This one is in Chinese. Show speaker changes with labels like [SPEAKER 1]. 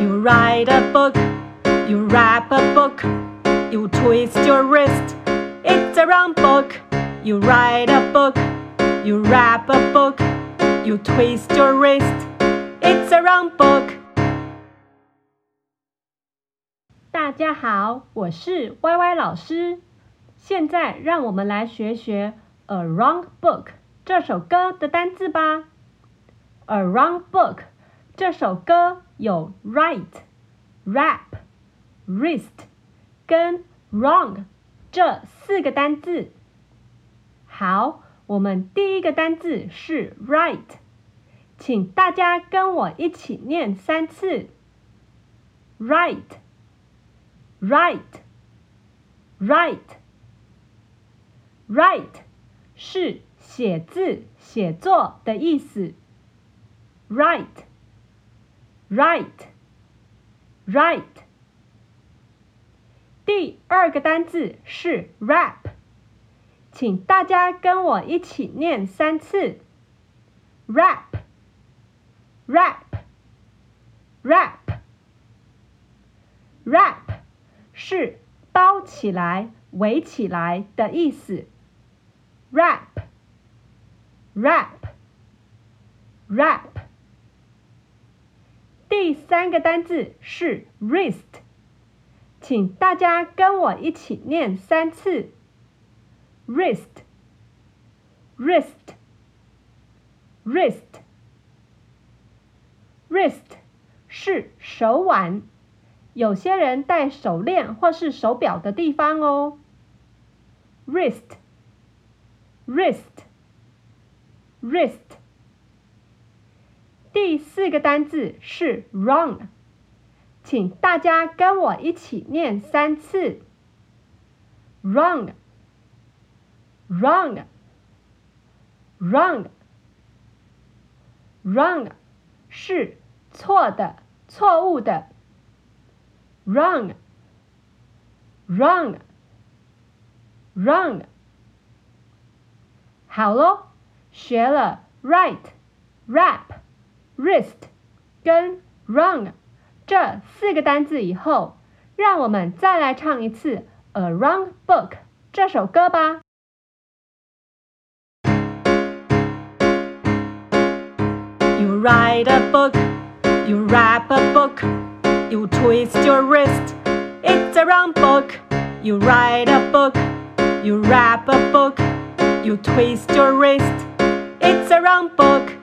[SPEAKER 1] You write a book, you wrap a book, you twist your wrist. It's a round book. You write a book, you wrap a book, you twist your wrist. It's a round book. 大家好，我是 YY 老师。现在让我们来学学《A Round Book》这首歌的单字吧。《A Round Book》这首歌有 write、wrap、wrist 跟 wrong 这四个单字。好，我们第一个单字是 right，请大家跟我一起念三次。write、write、write、write 是写字、写作的意思。right。Right，right，。第二个单字是 wrap，请大家跟我一起念三次。wrap, wrap, wrap, wrap 是包起来、围起来的意思。wrap, wrap, wrap。第三个单字是 wrist，请大家跟我一起念三次。wrist，wrist，wrist，wrist 是手腕，有些人戴手链或是手表的地方哦。wrist，wrist，wrist。第四个单字是 wrong，请大家跟我一起念三次。wrong，wrong，wrong，wrong 是错的、错误的。wrong，wrong，wrong。好喽，学了 write，wrap。Wrist 跟 round 这四个单字以后，让我们再来唱一次《A Round Book》这首歌吧。You write a book, you wrap a book, you twist your wrist. It's a round book. You write a book, you wrap a book, you twist your wrist. It's a round book.